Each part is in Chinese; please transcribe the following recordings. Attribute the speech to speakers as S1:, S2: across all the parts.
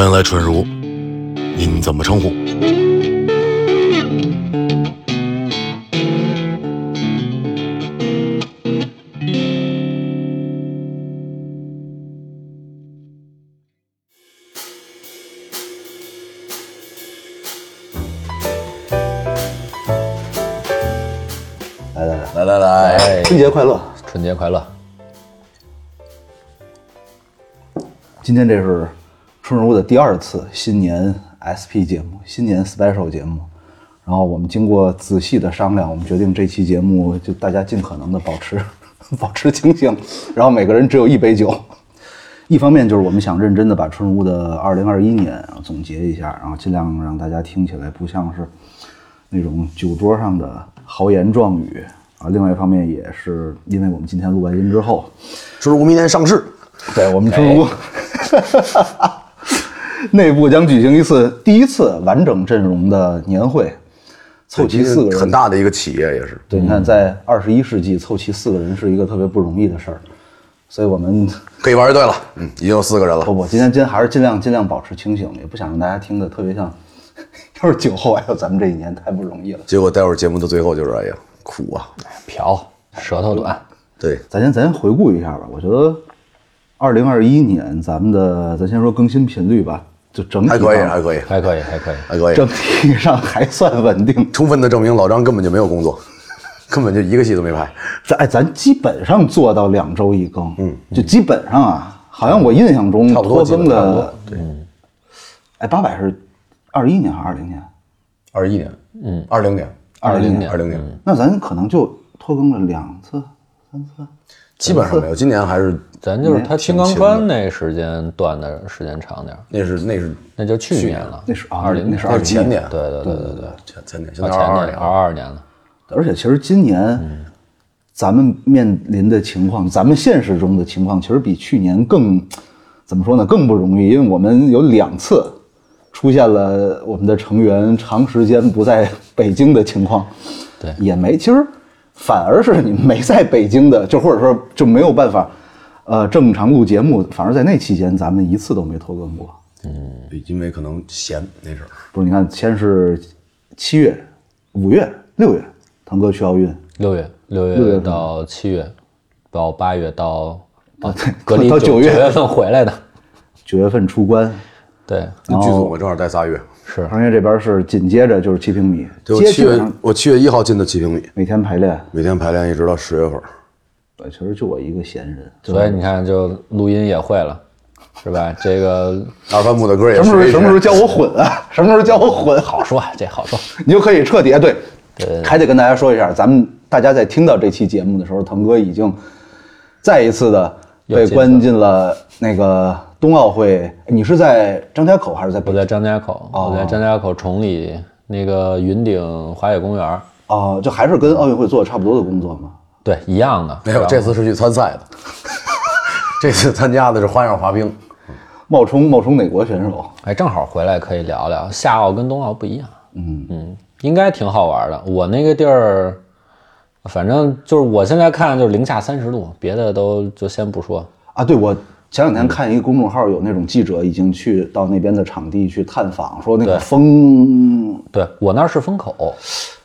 S1: 欢迎来春如，您怎么称呼？
S2: 来来来，
S3: 来来来，
S4: 哎，
S2: 春节快乐！
S4: 春节快乐！
S2: 今天这是春如的第二次新年 SP 节目，新年 special 节目。然后我们经过仔细的商量，我们决定这期节目就大家尽可能的保持 保持清醒，然后每个人只有一杯酒。一方面就是我们想认真的把春如的2021年然后总结一下，然后尽量让大家听起来不像是那种酒桌上的豪言壮语啊。另外一方面也是因为我们今天录完音之后，
S3: 春如明天上市，
S2: 对我们春如 内部将举行一次第一次完整阵容的年会，凑齐四个人，
S3: 很大的一个企业也是。
S2: 对，你看，在二十一世纪凑齐四个人是一个特别不容易的事儿，所以我们
S3: 可以玩乐队了，嗯，已经有四个人了
S2: 不。不，今天今天还是尽量尽量保持清醒，也不想让大家听的特别像，要是酒后，哎呦，咱们这一年太不容易了。
S3: 结果待会儿节目的最后就是，哎呀，苦啊！
S4: 瓢，舌头短，
S3: 对，
S2: 咱先咱先回顾一下吧，我觉得二零二一年咱们的，咱先说更新频率吧，就整体
S3: 还可以，
S2: 上
S3: 还可以，
S4: 还可以，还可以。
S3: 还可以。
S2: 整，体上还算稳定。
S3: 充分的证明老张根本就没有工作，根本就一个戏都没拍。
S2: 咱哎，咱基本上做到两周一更，嗯，就基本上啊，好像我印象中
S3: 差不多
S2: 拖更
S3: 基本差不多。
S2: 的，对，哎，八百是二一年还是二零年？
S3: 二一年，嗯，二零年，
S2: 二零
S4: 年。
S3: 二零年，
S2: 那咱可能就拖更了两次、三次。
S3: 基本上没有。今年还是
S4: 咱就是他青钢川那时间段的时间长点儿，
S3: 那是那是
S4: 那就去年了，
S2: 那是啊
S4: 二零
S2: 那是
S3: 那是前年，
S4: 对对对对对，
S3: 前前年，现
S4: 啊
S3: 在二二年
S4: 前年二二年了，
S2: 而且其实今年，咱们面临的情况，咱们现实中的情况，其实比去年更，怎么说呢？更不容易，因为我们有两次出现了我们的成员长时间不在北京的情况，
S4: 对
S2: 也没，其实反而是你没在北京的，就或者说就没有办法，呃，正常录节目，反而在那期间咱们一次都没拖更过。
S3: 嗯，因为可能闲那阵儿，
S2: 不是，你看，先是七月、五月、六月，腾哥去奥运，
S4: 六月六
S2: 六月
S4: 到七月，到八月到啊
S2: 对
S4: 隔离
S2: 到九月。
S4: 九月份回来的，
S2: 九月份出关，
S4: 对，
S3: 那剧组我正好待仨月。
S4: 是
S2: 行业这边是紧接着就是七平米，
S3: 对，我七月我七月一号进的七平米，
S2: 每天排练。
S3: 每天排练一直到十月份。
S2: 对，其实就我一个闲人，
S4: 所以你看就录音也会了，是吧？这个
S3: 二番木的歌也
S2: 什么时候什么时候教我混啊？什么时候教我混？好，
S4: 好说，这好说，
S2: 你就可以彻底对还得跟大家说一下，咱们大家在听到这期节目的时候，腾哥已经再一次的被关进了那个冬奥会。你是在张家口还是在北
S4: 我在张家口，我在张家口崇礼那个云顶滑雪公园儿，
S2: 哦，就还是跟奥运会做的差不多的工作吗？
S4: 对，一样的。
S3: 没有，这次是去参赛的。这次参加的是花样滑冰，
S2: 冒充冒充美国选手？
S4: 哎，正好回来可以聊聊夏奥跟冬奥不一样。嗯嗯，应该挺好玩的。我那个地儿，反正就是我现在看就是零下三十度，别的都就先不说。
S2: 啊，对，我前两天看一个公众号，有那种记者已经去到那边的场地去探访，说那个风，
S4: 对我那儿是风口，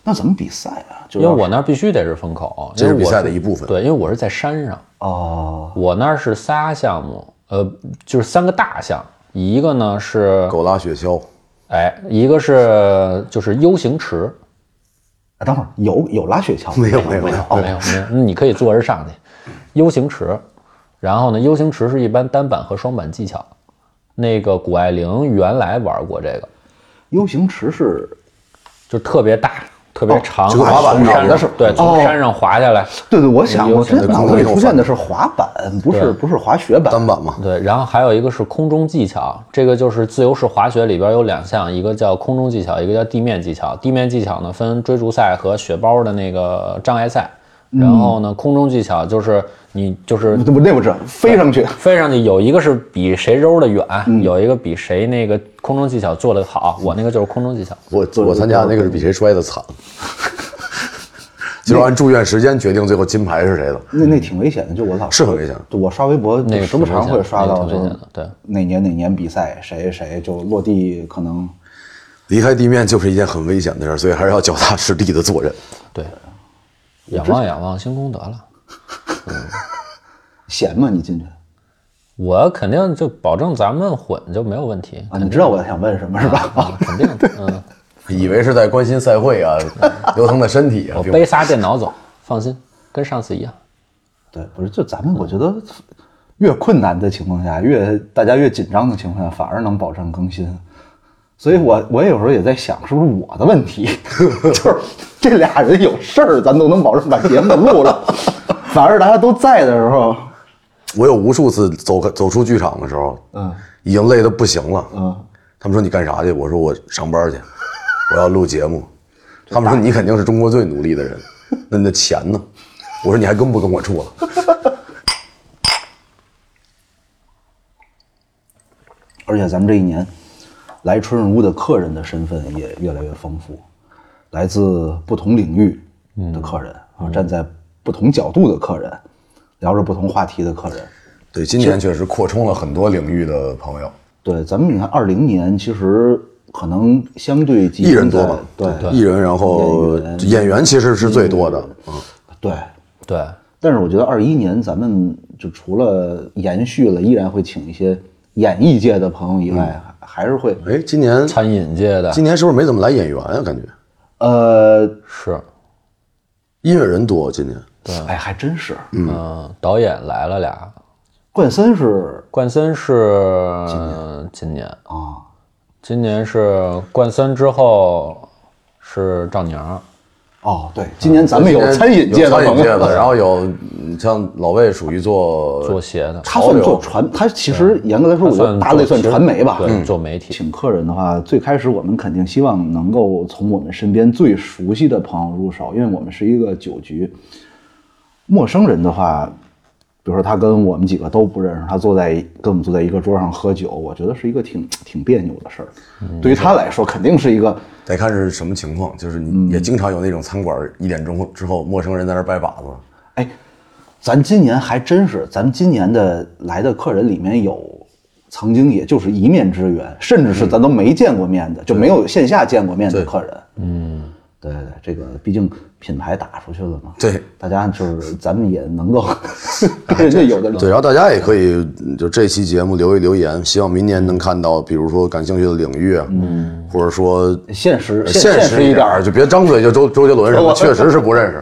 S2: 那怎么比赛啊？就
S4: 因为我那儿必须得是风口，
S3: 这是比赛的一部分。
S4: 对，因为我是在山上。
S2: 哦，
S4: 我那儿是仨项目，呃，就是三个大项，一个呢是
S3: 狗拉雪橇，
S4: 哎，一个是就是 U 型池，
S2: 啊等会儿有有拉雪橇？
S3: 没有没有没有
S4: 没有没有，那你可以坐着上去，U 型池，然后呢，U 型池是一般单板和双板技巧，那个谷爱凌原来玩过这个
S2: ，U 型池是，
S4: 就特别大。特别长，
S3: 滑板
S4: 对，从山上滑下来，
S2: 对对，我想我
S4: 型
S2: 这脑子里出现的是滑板，不是不是滑雪板。
S3: 单板嘛。
S4: 对，然后还有一个是空中技巧，这个就是自由式滑雪里边有两项，一个叫空中技巧，一个叫地面技巧。地面技巧呢分追逐赛和雪包的那个障碍赛，然后呢空中技巧就是你就是
S2: 那不那不是，飞上去。
S4: 飞上去有一个是比谁揉的远，有一个比谁那个空中技巧做的好。我那个就是空中技巧。
S3: 我我参加那个是比谁摔的惨，就是按住院时间决定最后金牌是谁的。
S2: 那那挺危险的，就我老
S3: 是很危险
S2: 我刷微博，
S4: 那个
S2: 时不常会刷到，就
S4: 对
S2: 哪年哪年比赛谁谁就落地可能
S3: 离开地面就是一件很危险的事儿，所以还是要脚踏实地的做人。
S4: 对，仰望仰望星空得了。
S2: 闲嘛，你进去
S4: 我肯定就保证咱们混就没有问题
S2: 啊，你知道我想问什么是吧？
S4: 啊，肯定的。嗯，
S3: 以为是在关心赛会啊，刘腾的身体啊
S4: 我，背仨电脑走，放心，跟上次一样。
S2: 对，不是，就咱们我觉得越困难的情况下，越大家越紧张的情况下，反而能保证更新。所以我我有时候也在想，是不是我的问题？就是这俩人有事儿，咱都能保证把节目录了，反而大家都在的时候，
S3: 我有无数次走走出剧场的时候，
S2: 嗯，
S3: 已经累得不行了，
S2: 嗯，
S3: 他们说你干啥去？我说我上班去，我要录节目。他们说你肯定是中国最努力的人，那你的钱呢？我说你还跟不跟我处了？
S2: 而且咱们这一年来春日屋的客人的身份也越来越丰富，来自不同领域的客人啊，站在不同角度的客人，聊着不同话题的客人。
S3: 对，今年确实扩充了很多领域的朋友，
S2: 对，咱们你看，二零年其实可能相对
S3: 艺人多吧？
S2: 对
S3: 艺人，然后
S2: 演员
S3: 演员其实是最多的，嗯，
S2: 对。
S4: 对，
S2: 但是我觉得二一年咱们就除了延续了，依然会请一些演艺界的朋友以外，还还是会
S3: 哎，今年
S4: 餐饮界的。
S3: 今年是不是没怎么来演员啊？感觉？
S2: 呃，
S4: 是，
S3: 音乐人多，今年。对。
S2: 哎，还真是。
S4: 嗯，导演来了俩，
S2: 冠森是？
S4: 冠森是今年。
S2: 啊，
S4: 今年是冠森之后是赵宁，
S2: 哦，对，今年咱们有餐饮界的
S3: 有餐饮
S2: 朋友，
S3: 界的，然后有嗯像老魏属于做
S4: 做鞋的，
S2: 他算做传，他其实严格来说，我觉得大类算传媒吧。
S4: 对，做媒体。
S2: 请客人的话，最开始我们肯定希望能够从我们身边最熟悉的朋友入手，因为我们是一个酒局。陌生人的话，比如说他跟我们几个都不认识，他坐在跟我们坐在一个桌上喝酒，我觉得是一个挺挺别扭的事儿。对于他来说，肯定是一个
S3: 得看是什么情况，就是你也经常有那种餐馆一点钟之后，陌生人在那儿拜把子，
S2: 哎，咱今年还真是，咱今年的来的客人里面有曾经也就是一面之缘，甚至是咱都没见过面的，就没有线下见过面的客人。嗯，对对，这个毕竟品牌打出去了嘛，
S3: 对，
S2: 大家就是咱们也能够 跟人家有的
S3: 对，然后大家也可以嗯就这期节目留一留言，希望明年能看到，比如说感兴趣的领域啊，嗯，或者说
S2: 现实
S3: 现
S2: 现
S3: 实点，
S2: 一点，
S3: 就别张嘴就周周杰伦什么，确实是不认识。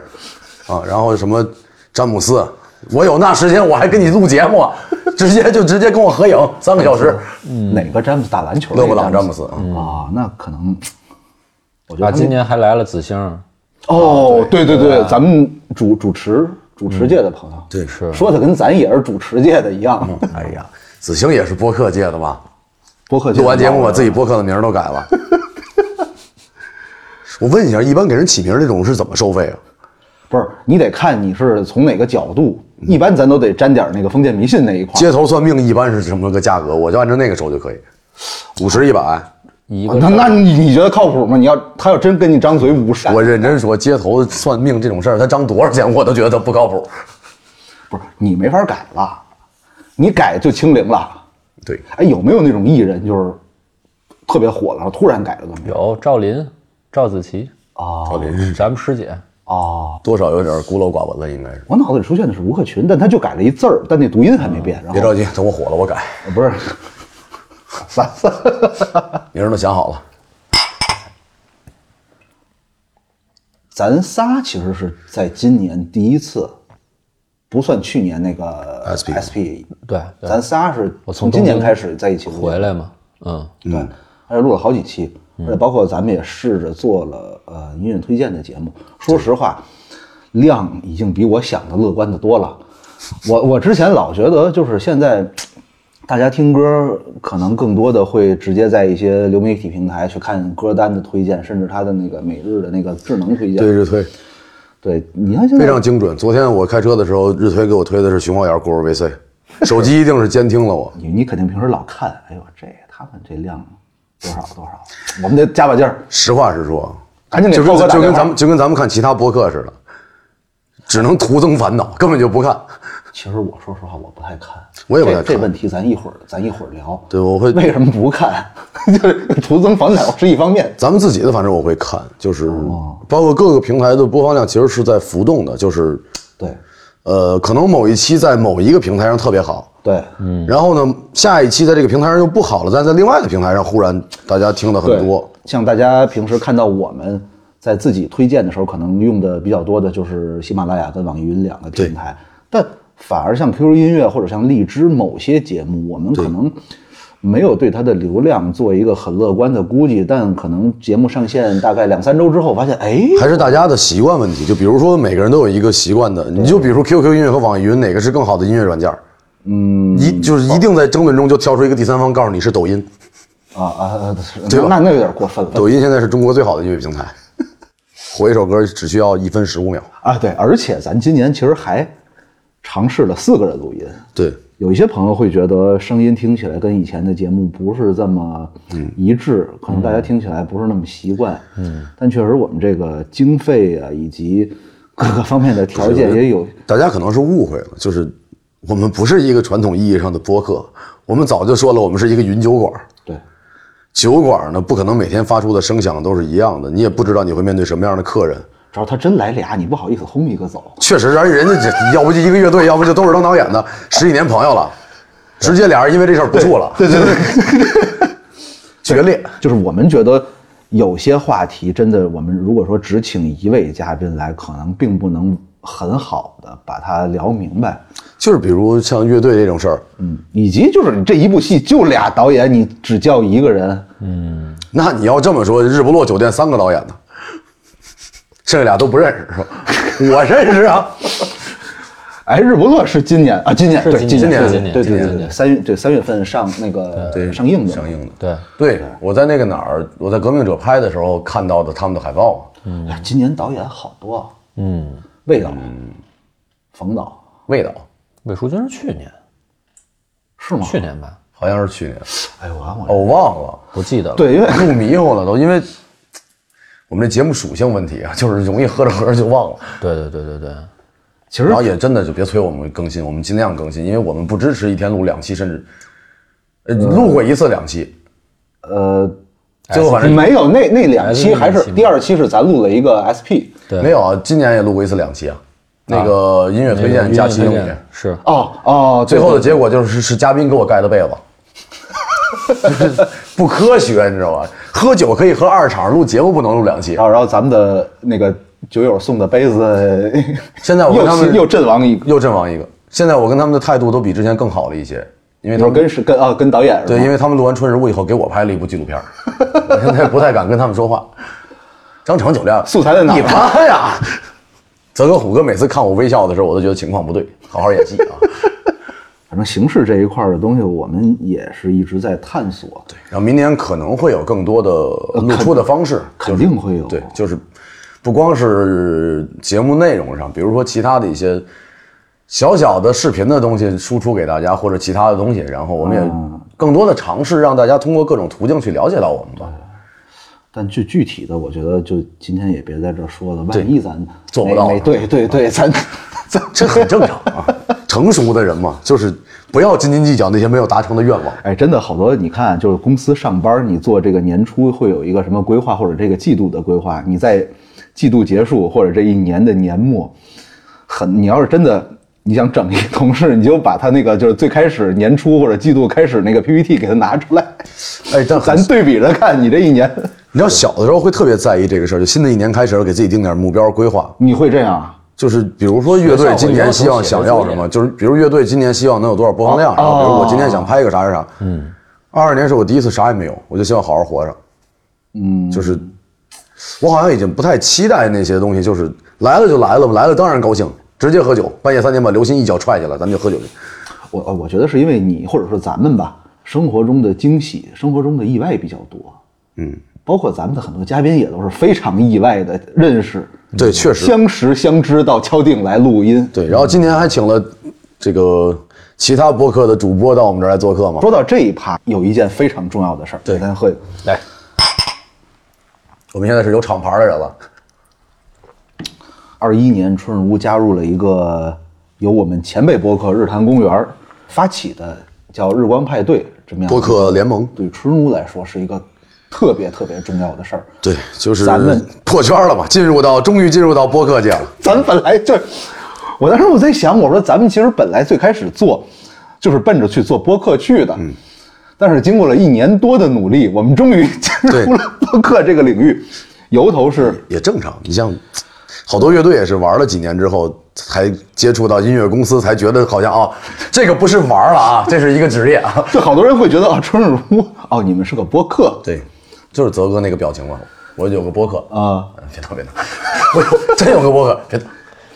S3: 啊。然后什么詹姆斯，我有那时间我还跟你录节目，直接就直接跟我合影三个小时。
S2: 哪个詹姆斯？打篮球？
S3: 勒布朗詹姆斯。
S2: 啊，啊，那可能我觉
S4: 啊，今年还来了子星，
S2: 哦，对对对，咱们主主持主持界的朋友，
S3: 对，
S4: 是
S2: 说的跟咱也是主持界的一样。
S3: 哎呀，子星也是播客界的吧？
S2: 播客界
S3: 录完节目把自己播客的名儿都改了。我问一下，一般给人起名儿这种是怎么收费啊？
S2: 不是，你得看你是从哪个角度，一般咱都得沾点那个封建迷信那一块儿。
S3: 街头算命一般是什么个价格？我就按照那个收就可以，五十一百。
S4: 一个
S2: 那那你你觉得靠谱吗？你要他要真跟你张嘴五十，
S3: 我认真说，街头算命这种事儿，他张多少钱我都觉得他不靠谱。
S2: 不是你没法改了，你改就清零了。
S3: 对，
S2: 哎，有没有那种艺人就是特别火了，然后突然改了个名？
S4: 有赵琳、赵子琪，
S2: 啊
S3: 赵琳
S4: 咱们师姐，
S2: 哦，
S3: 多少有点孤陋寡闻了，应该是。
S2: 我脑子里出现的是吴克群，但他就改了一字儿，但那读音还没变。
S3: 别着急，等我火了我改。
S2: 呃不是，三三。
S3: 名儿都想好了。
S2: 咱仨其实是在今年第一次，不算去年那个
S3: SP
S2: SP，
S4: 对对
S2: 咱仨是
S4: 我从
S2: 今年开始在一起
S4: 回来嘛，嗯，
S2: 对，而且录了好几期，而且包括咱们也试着做了呃音乐推荐的节目。说实话，量已经比我想的乐观的多了。我我之前老觉得就是现在。大家听歌可能更多的会直接在一些流媒体平台去看歌单的推荐，甚至它的那个每日的那个智能推荐。
S3: 对日推
S2: 对，你看现在
S3: 非常精准。昨天我开车的时候，日推给我推的是熊猫眼果儿 VC，手机一定是监听了我。
S2: 你你肯定平时老看，哎呦这他们这量多少多少，我们得加把劲儿，
S3: 实话实说，
S2: 赶紧给
S3: 就跟就跟咱们就跟咱们看其他播客似的，只能徒增烦恼，根本就不看。
S2: 其实我说实话，我不太看，
S3: 我也不太看
S2: 这这问题咱一会儿咱一会儿聊。
S3: 对我会
S2: 为什么不看？就是徒增烦恼是一方面。
S3: 咱们自己的，反正我会看，就是包括各个平台的播放量其实是在浮动的，就是
S2: 对。
S3: 呃，可能某一期在某一个平台上特别好，
S2: 对，
S3: 嗯，然后呢，下一期在这个平台上又不好了，但在另外的平台上忽然大家听的很多，
S2: 像大家平时看到我们在自己推荐的时候，可能用的比较多的就是喜马拉雅跟网易云两个平台，但反而像 QQ 音乐或者像荔枝某些节目，我们可能没有对它的流量做一个很乐观的估计，但可能节目上线大概两三周之后，发现哎，
S3: 还是大家的习惯问题。就比如说每个人都有一个习惯的，你就比如说 QQ 音乐和网易云哪个是更好的音乐软件？嗯，一就是一定在争论中就跳出一个第三方告诉你是抖音，
S2: 啊啊，
S3: 对吧
S2: 那那有点过分了。
S3: 抖音现在是中国最好的音乐平台，火一首歌只需要一分十五秒。
S2: 啊，对，而且咱今年其实还尝试了四个人录音。
S3: 对，
S2: 有一些朋友会觉得声音听起来跟以前的节目不是这么一致，可能大家听起来不是那么习惯。嗯，但确实我们这个经费啊，以及各个方面的条件也有。
S3: 大家可能是误会了，就是我们不是一个传统意义上的播客，我们早就说了，我们是一个云酒馆。
S2: 对，
S3: 酒馆呢，不可能每天发出的声响都是一样的，你也不知道你会面对什么样的客人。
S2: 只要他真来俩，你不好意思轰一个走。
S3: 确实，而且人家这要不就一个乐队，要不就都是当导演的，十几年朋友了，直接俩人因为这事儿不处了，
S2: 对对对，
S3: 决裂。
S2: 就是我们觉得有些话题真的，我们如果说只请一位嘉宾来，可能并不能很好的把它聊明白。
S3: 就是比如像乐队这种事儿，
S2: 嗯，以及就是你这一部戏就俩导演，你只叫一个人，嗯。
S3: 那你要这么说，日不落酒店三个导演呢，剩下俩都不认识是吧？我认识啊，
S2: 哎，日不落是今年啊，今年对
S4: 是今
S2: 今年
S4: 今年
S2: 对对对对，
S4: 今年
S2: 三月对三月份上那个对上映的。
S3: 上映的。
S4: 对，
S3: 对，我在那个哪儿，我在革命者拍的时候看到的他们的海报，
S2: 哎今年导演好多啊，
S4: 嗯，
S2: 魏导、冯导。
S3: 味道
S4: 魏淑君是去年，
S2: 是吗？
S4: 去年吧，
S3: 好像是去年，
S2: 哎呦，完
S3: 哦，
S2: 我
S3: 我忘了，
S4: 不记得了。
S2: 对，因为
S3: 录迷糊了都，因为我们这节目属性问题啊，就是容易喝着喝着就忘了。
S4: 对对对对对，
S2: 其实
S3: 然后也真的就别催我们更新，我们尽量更新，因为我们不支持一天录两期，甚至呃录过一次两期，
S2: 呃，
S3: 最后反正
S2: 没有那那两期还是第二期是咱录了一个 SP
S4: 对。
S3: 没有啊，今年也录过一次两期啊，那个音乐推荐假期
S4: 是。
S2: 哦哦，
S3: 最后的结果就是是嘉宾给我盖的被子。就是不科学，你知道吧？喝酒可以喝二场，录节目不能录两期
S2: 然。后然后咱们的那个酒友送的杯子，
S3: 现在我跟他们
S2: 又又阵亡一个，
S3: 又阵亡一个。现在我跟他们的态度都比之前更好了一些，因为他们
S2: 跟是跟啊跟导演
S3: 对，因为他们录完《春日屋》以后给我拍了一部纪录片，我 现在不太敢跟他们说话。张成酒量
S2: 素材在哪儿
S3: 一般呀。泽哥、虎哥每次看我微笑的时候，我都觉得情况不对，好好演戏啊。
S2: 反正形式这一块的东西，我们也是一直在探索。对，
S3: 然后明年可能会有更多的露出的方式，
S2: 肯定会有。
S3: 对，就是不光是节目内容上，比如说其他的一些小小的视频的东西输出给大家，或者其他的东西，然后我们也更多的尝试让大家通过各种途径去了解到我们吧。
S2: 但具具体的，我觉得就今天也别在这儿说了，万一咱
S3: 做不到
S2: 对对对，咱咱
S3: 这很正常啊，成熟的人嘛，就是不要斤斤计较那些没有达成的愿望。
S2: 哎，真的好多，你看，就是公司上班，你做这个年初会有一个什么规划，或者这个季度的规划，你在季度结束或者这一年的年末，很，你要是真的你想整一个同事，你就把他那个就是最开始年初或者季度开始那个 PPT 给他拿出来，
S3: 哎，但
S2: 咱对比着看，你这一年，
S3: 你知道小的时候会特别在意这个事儿，就新的一年开始了，给自己定点目标规划。
S2: 你会这样啊？
S3: 就是比如说乐队今年希望想要什么，就是比如乐队今年希望能有多少播放量，然后比如我今天想拍一个啥啥啥。嗯，二二年是我第一次啥也没有，我就希望好好活着。嗯，就是我好像已经不太期待那些东西，就是来了就来了，来了当然高兴，直接喝酒，半夜三点把刘鑫一脚踹下来，咱们就喝酒去。
S2: 我呃我觉得是因为你或者说咱们吧，生活中的惊喜、生活中的意外比较多。
S3: 嗯，
S2: 包括咱们的很多嘉宾也都是非常意外的认识，
S3: 对，确实
S2: 相识相知到敲定来录音。
S3: 对。然后今天还请了这个其他播客的主播到我们这儿来做客嘛。
S2: 说到这一趴，有一件非常重要的事儿，
S3: 对
S2: 咱喝一个。
S4: 来，
S3: 我们现在是有厂牌的人了，
S2: 二一年春日屋加入了一个由我们前辈播客日坛公园发起的叫日光派对这么样的
S3: 播客联盟
S2: 对春日屋来说是一个特别特别重要的事儿。
S3: 对，就是
S2: 咱们
S3: 破圈了嘛，进入到终于进入到播客界了。
S2: 咱本来就，我当时我在想，我说咱们其实本来最开始做，就是奔着去做播客去的，嗯，但是经过了一年多的努力，我们终于进入了播客这个领域。由头是
S3: 也正常，你像好多乐队也是玩了几年之后才接触到音乐公司，才觉得好像哦，这个不是玩了啊，这是一个职业啊。
S2: 就好多人会觉得啊，春日屋哦，你们是个播客，
S3: 对，就是泽哥那个表情嘛，我有个播客。
S2: 啊，
S3: 别闹别闹，我有真有个播客，别闹，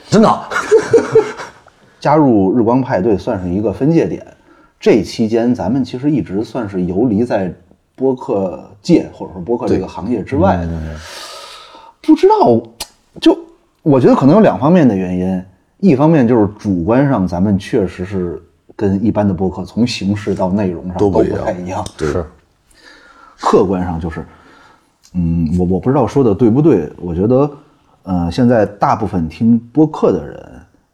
S3: 真的。
S2: 加入日光派对算是一个分界点，这期间咱们其实一直算是游离在播客界或者说播客这个行业之外。不知道，就我觉得可能有两方面的原因，一方面就是主观上咱们确实是跟一般的播客从形式到内容上都不太一样，
S4: 是。
S2: 客观上就是，嗯，我我不知道说的对不对，我觉得，呃，现在大部分听播客的人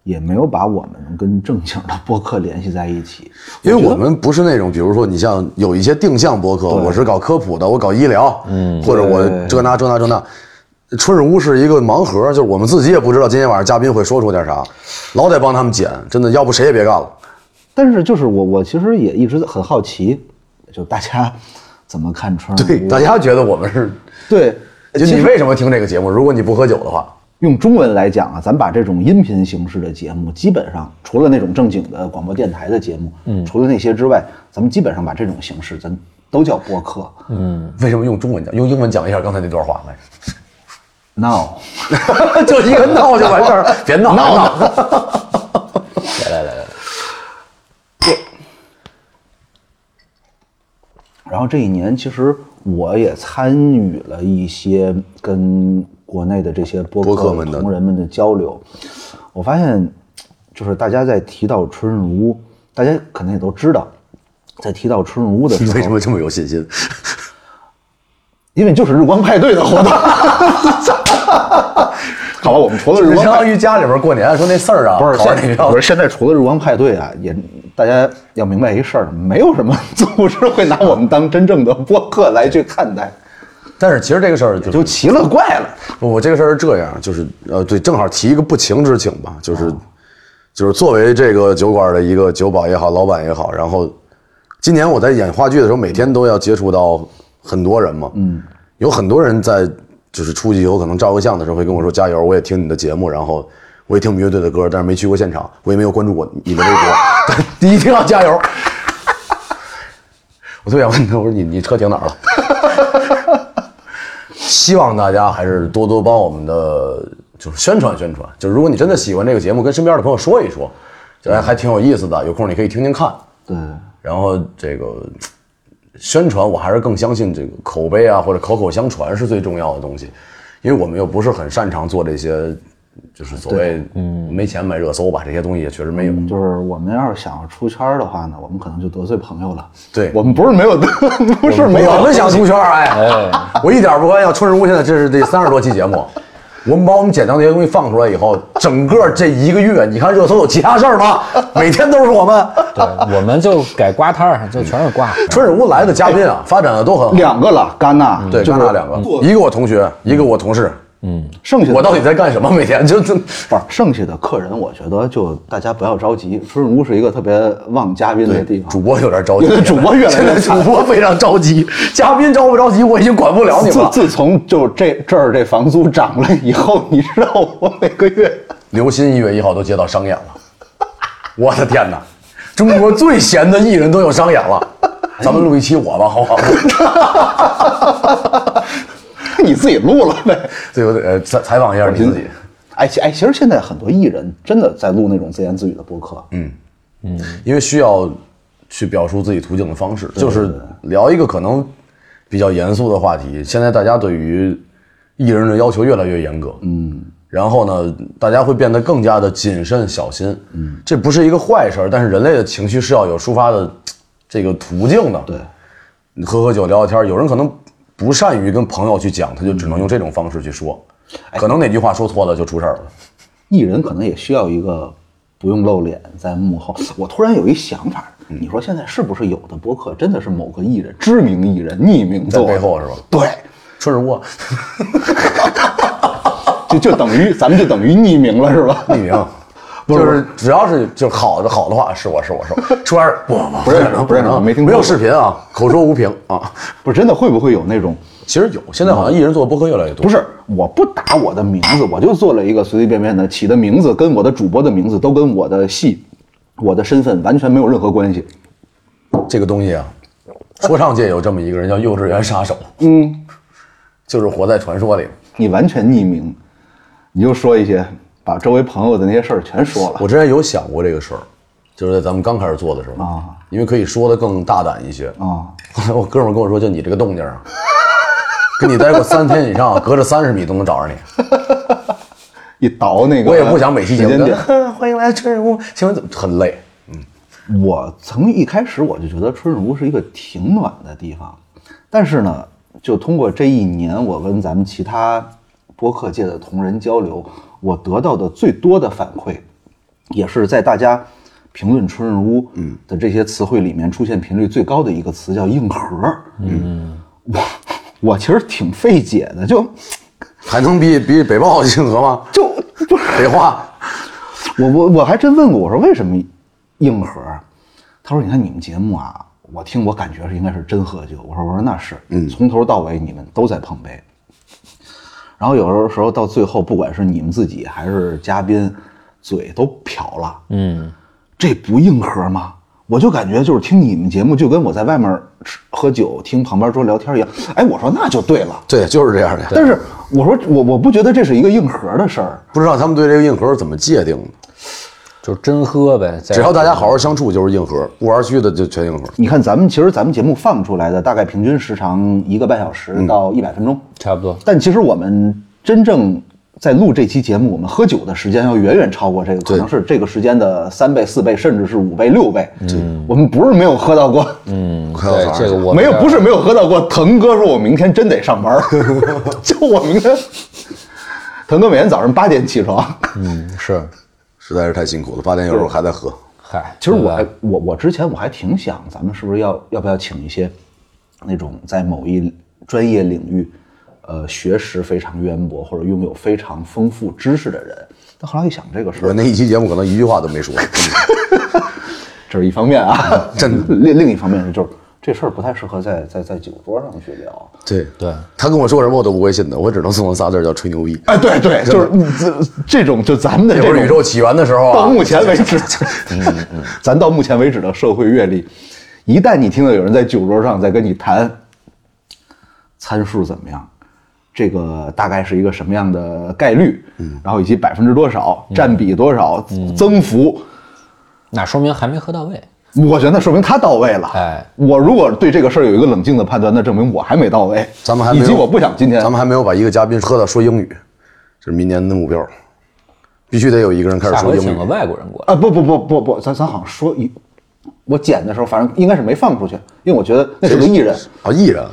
S2: 也没有把我们跟正经的播客联系在一起，
S3: 因为我们不是那种，比如说你像有一些定向播客，我是搞科普的，我搞医疗，嗯，或者我这那这那这那。春日屋是一个盲盒，就是我们自己也不知道今天晚上嘉宾会说出点啥，老得帮他们剪，真的，要不谁也别干了。
S2: 但是就是我，我其实也一直很好奇，就大家怎么看春？
S3: 对，大家觉得我们是
S2: 对，
S3: 就你为什么听这个节目？如果你不喝酒的话，
S2: 用中文来讲啊，咱把这种音频形式的节目，基本上除了那种正经的广播电台的节目，嗯，除了那些之外，咱们基本上把这种形式咱都叫播客。
S3: 嗯，为什么用中文讲？用英文讲一下刚才那段话来。
S2: 闹，
S3: 就一个闹就完事儿，别闹
S2: 闹
S3: 闹。
S4: 来来来来，
S2: 然后这一年，其实我也参与了一些跟国内的这些播客同仁们的交流。我发现，就是大家在提到春日屋，大家可能也都知道，在提到春日屋的时候，
S3: 为什么这么有信心？
S2: 因为就是日光派对的活动。好吧，我们除了日光，
S3: 相当于家里边过年说那事儿啊，
S2: 不是现不是现在除了日光派对啊，也大家要明白一事儿，没有什么组织会拿我们当真正的播客来去看待。
S3: 但是其实这个事儿
S2: 就奇了怪了。
S3: 我这个事儿是这样，就是呃，对，正好提一个不情之请吧，就是就是作为这个酒馆的一个酒保也好，老板也好，然后今年我在演话剧的时候，每天都要接触到很多人嘛，嗯，有很多人在。就是出去以后可能照个相的时候会跟我说加油，我也听你的节目，然后我也听我们乐队的歌，但是没去过现场，我也没有关注过你的微博。但第一定要加油！我特别想问他，我说你你车停哪儿了？希望大家还是多多帮我们的就是宣传宣传，就是如果你真的喜欢这个节目，跟身边的朋友说一说，觉还挺有意思的，有空你可以听听看。
S2: 对，
S3: 然后这个。宣传我还是更相信这个口碑啊，或者口口相传是最重要的东西，因为我们又不是很擅长做这些，就是所谓嗯没钱买热搜吧，这些东西也确实没有。
S2: 就是我们要是想要出圈的话呢，我们可能就得罪朋友了。
S3: 对
S2: 我们不是没有，不是没有，
S3: 我们想出圈哎，我一点不开玩笑。春日屋现在这是这三十多期节目。我们把我们剪掉那些东西放出来以后，整个这一个月，你看热搜有其他事儿吗？每天都是我们。
S4: 对，我们就改瓜摊儿，就全是瓜。
S3: 春日屋来的嘉宾啊，发展的都很好。
S2: 两个了，戛纳，
S3: 对，戛纳两个，一个我同学，一个我同事。
S2: 嗯，剩下
S3: 我到底在干什么？每天就就不
S2: 是剩下的客人，我觉得就大家不要着急。春日屋是一个特别旺嘉宾的地方，
S3: 主播有点着急，
S2: 主播越来越
S3: 主播非常着急，嘉宾着不着急我已经管不了你们了。
S2: 自从就这这儿这房租涨了以后，你知道我每个月
S3: 刘鑫一月一号都接到商演了，我的天哪！中国最闲的艺人都有商演了，咱们录一期我吧，好不
S2: 好？你自己录了呗，
S3: 对不对？呃，采采访一下你自己。
S2: 哎，哎，其实现在很多艺人真的在录那种自言自语的播客。
S3: 嗯嗯，因为需要去表述自己途径的方式，就是聊一个可能比较严肃的话题。现在大家对于艺人的要求越来越严格。嗯，然后呢，大家会变得更加的谨慎小心。嗯，这不是一个坏事，但是人类的情绪是要有抒发的这个途径的。
S2: 对，
S3: 你喝喝酒聊聊天，有人可能。不善于跟朋友去讲，他就只能用这种方式去说，可能哪句话说错了就出事儿了。
S2: 艺人可能也需要一个不用露脸在幕后。我突然有一想法，你说现在是不是有的播客真的是某个艺人，知名艺人匿名
S3: 在
S2: 做
S3: 背后是吧？
S2: 对，
S3: 春日屋啊
S2: 就就等于咱们就等于匿名了，是吧？
S3: 匿名，就是只要是就好的好的话，是我是我是我，出来 不不
S2: 不认识不认没听过
S3: 没有视频啊，口说无凭啊。
S2: 不是真的会不会有那种？
S3: 其实有，现在好像艺人做播客越来越多。
S2: 不是，我不打我的名字，我就做了一个随随便便的，起的名字跟我的主播的名字都跟我的戏、我的身份完全没有任何关系。
S3: 这个东西啊，说唱界有这么一个人叫幼稚园杀手，嗯，就是活在传说里。
S2: 你完全匿名，你就说一些把周围朋友的那些事儿全说了。
S3: 我之前有想过这个事儿，就是在咱们刚开始做的时候
S2: 啊，
S3: 因为可以说的更大胆一些
S2: 啊。
S3: 后 来我哥们儿跟我说，就你这个动静啊，跟你待过三天以上，隔着三十米都能找着你。
S2: 一倒那个，
S3: 我也不想每期节目 欢迎来春日屋，请问怎么很累？
S2: 我从一开始我就觉得春日屋是一个挺暖的地方，但是呢，就通过这一年，我跟咱们其他播客界的同仁交流，我得到的最多的反馈，也是在大家评论春日屋的这些词汇里面出现频率最高的一个词叫硬核。嗯，我我其实挺费解的，就
S3: 还能比比北豹硬核吗？
S2: 就 不是
S3: 北话，
S2: 我我我还真问过，我说为什么硬核？他说：“你看你们节目啊，我听我感觉是应该是真喝酒。”我说：“我说那是，嗯，从头到尾你们都在碰杯。然后有的时候到最后，不管是你们自己还是嘉宾，嘴都瓢了，
S4: 嗯，
S2: 这不硬核吗？我就感觉就是听你们节目，就跟我在外面吃喝酒听旁边桌聊天一样。哎，我说那就对了。
S3: 对，就是这样的。
S2: 但是我说我我不觉得这是一个硬核的事儿。
S3: 不知道他们对这个硬核是怎么界定的？
S4: 就是真喝呗。
S3: 只要大家好好相处，就是硬核；不玩虚的就全硬核。
S2: 你看咱们其实咱们节目放出来的大概平均时长一个半小时到一百分钟，
S4: 差不多，
S2: 但其实我们真正在录这期节目，我们喝酒的时间要远远超过这个，可能是这个时间的三倍、四倍，甚至是五倍、六倍。嗯，我们不是没有喝到过，
S4: 嗯，
S2: 没有，不是没有喝到过。腾哥说我明天真得上班，就我明天，腾哥每天早上八点起床。
S4: 嗯是，
S3: 实在是太辛苦了，八点有时候还在喝。
S4: 嗨，
S2: 其实我还我我之前我还挺想，咱们是不是要要不要请一些那种在某一专业领域，呃，学识非常渊博或者拥有非常丰富知识的人？但后来一想，这个事儿
S3: 我那一期节目可能一句话都没说。
S2: 这是一方面啊，
S3: 真的
S2: 另另一方面就是这事儿不太适合在在在酒桌上去聊。
S3: 对
S4: 对，
S3: 他跟我说什么我都不会信的，我只能送他仨字儿叫吹牛逼。
S2: 哎，对对，就是你这这种就咱们的这种
S3: 宇宙起源的时候
S2: 到
S3: 啊，
S2: 目前为止 咱到目前为止的社会阅历，一旦你听到有人在酒桌上在跟你谈参数怎么样，这个大概是一个什么样的概率，然后以及百分之多少、占比多少、增幅，
S4: 那说明还没喝到位。
S2: 我觉得那说明他到位了。
S4: 哎，
S2: 我如果对这个事儿有一个冷静的判断，那证明我还没到位。
S3: 咱们还没有
S2: 以及我不想今天
S3: 咱们还没有把一个嘉宾喝到说英语，这是明年的目标，必须得有一个人开始说英
S4: 下回请个
S3: 语。
S4: 外国人过来。
S2: 啊，不不不不不，咱咱好像说一，我剪的时候反正应该是没放出去，因为我觉得那是个艺人，
S3: 啊，艺人，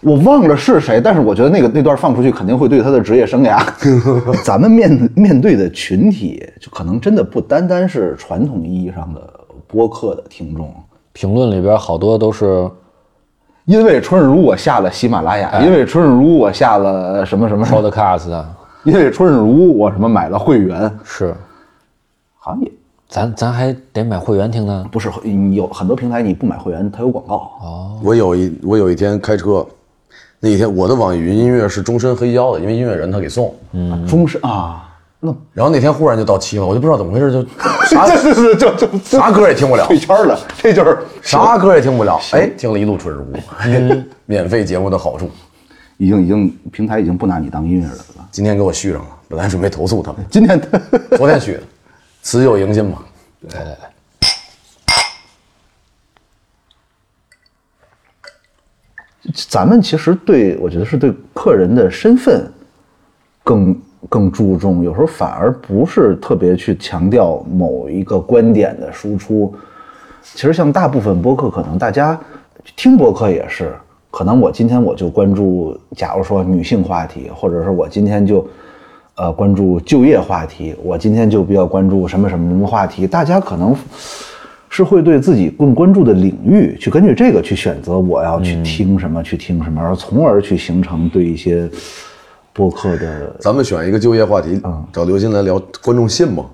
S2: 我忘了是谁，但是我觉得那个那段放出去肯定会对他的职业生涯，咱们面面对的群体就可能真的不单单是传统意义上的播客的听众。
S4: 评论里边好多都是
S2: 因为春日如我下了喜马拉雅，因为春日如我下了什么什么
S4: ，podcast 的，
S2: 因为春日如我什么买了会员，
S4: 是，
S2: 好像也
S4: 咱咱还得买会员听呢。
S2: 不是你有很多平台你不买会员它有广告。
S4: 哦
S3: 我有一我有一天开车，那一天我的网易云音乐是终身黑胶的，因为音乐人他给送。
S2: 嗯，终身啊，那
S3: 然后那天忽然就到期了，我就不知道怎么回事，就 啥
S2: 这是就就就
S3: 啥歌也听不了。
S2: 退圈了，这就是。
S3: 啥歌也听不了。哎，听了一路春日屋，免费节目的好处，
S2: 已经已经平台已经不拿你当音乐人了。
S3: 今天给我续上了，本来准备投诉他们，
S2: 今天
S3: 昨天续的，辞旧迎新嘛。
S2: 咱们其实对我觉得是对客人的身份更更注重，有时候反而不是特别去强调某一个观点的输出。其实像大部分播客，可能大家听播客也是，可能我今天我就关注，假如说女性话题，或者是我今天就呃关注就业话题，我今天就比较关注什么什么什么话题，大家可能是会对自己更关注的领域去根据这个去选择我要去听什么，去听什么，而从而去形成对一些播客的
S3: 咱们选一个就业话题，找刘鑫来聊观众信吗？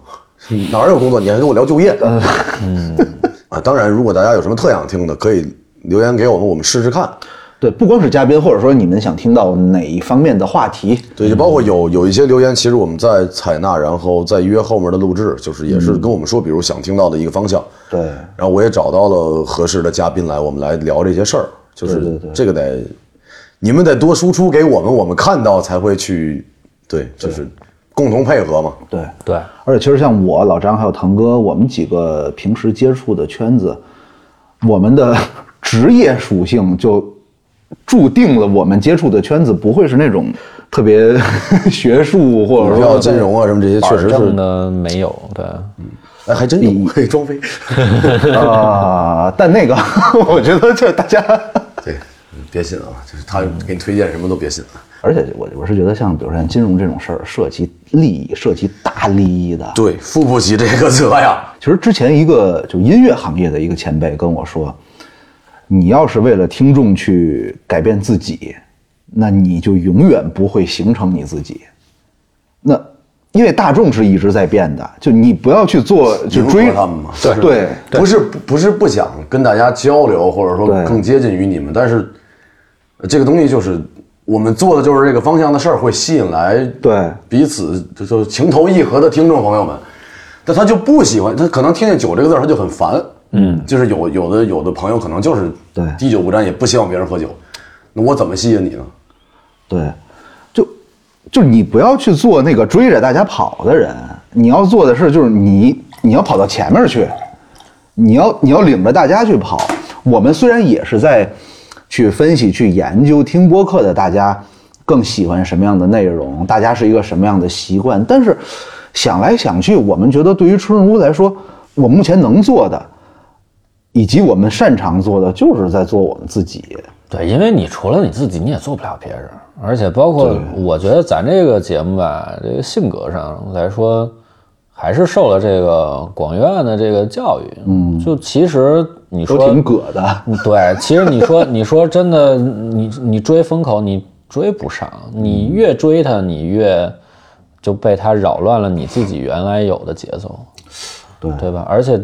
S3: 哪儿有工作你还跟我聊就业？嗯啊，当然，如果大家有什么特想听的，可以留言给我们，我们试试看。
S2: 对，不光是嘉宾，或者说你们想听到哪一方面的话题，
S3: 对，就包括有有一些留言，其实我们在采纳，然后再约后面的录制，就是也是跟我们说，比如想听到的一个方向。
S2: 对，
S3: 然后我也找到了合适的嘉宾来，我们来聊这些事儿。就是这个得，你们得多输出给我们，我们看到才会去，对，就是共同配合嘛。
S2: 对。
S4: 对，
S2: 而且其实像我、老张还有腾哥，我们几个平时接触的圈子，我们的职业属性就注定了我们接触的圈子不会是那种特别学术或者说
S3: 金融啊什么这些，确实
S4: 正
S3: 是，
S4: 的没有，对，
S3: 哎，还真有可以装飞。
S2: 啊、但那个 我觉得就大家，
S3: 对，嗯别信啊，就是他给你推荐什么都别信。
S2: 而且我我是觉得像比如说像金融这种事儿，涉及利益、涉及大利益的，
S3: 对，负不起这个责呀。
S2: 其实之前一个就音乐行业的一个前辈跟我说，你要是为了听众去改变自己，那你就永远不会形成你自己。那因为大众是一直在变的，就你不要去做
S3: 去
S2: 追
S3: 他们嘛
S2: 对对
S3: 不是不是不想跟大家交流，或者说更接近于你们，但是呃这个东西就是我们做的就是这个方向的事儿，会吸引来
S2: 对
S3: 彼此就就情投意合的听众朋友们。但他就不喜欢，他可能听见“酒”这个字儿他就很烦。嗯，就是有有的有的朋友可能就是
S2: 对
S3: 滴酒不沾，也不希望别人喝酒。那我怎么吸引你呢？
S2: 对，就就你不要去做那个追着大家跑的人，你要做的事就是你你要跑到前面去，你要你要领着大家去跑。我们虽然也是在去分析、去研究听播客的大家更喜欢什么样的内容，大家是一个什么样的习惯，但是想来想去，我们觉得对于春日屋来说，我目前能做的，以及我们擅长做的，就是在做我们自己。
S4: 对，因为你除了你自己，你也做不了别人，而且包括我觉得咱这个节目吧，这个性格上来说，还是受了这个广院的这个教育。嗯，就其实你说
S2: 都挺葛的，
S4: 嗯对，其实你说你说真的，你你追风口你追不上，你越追它，你越就被它扰乱了你自己原来有的节奏，
S2: 对
S4: 对吧？而且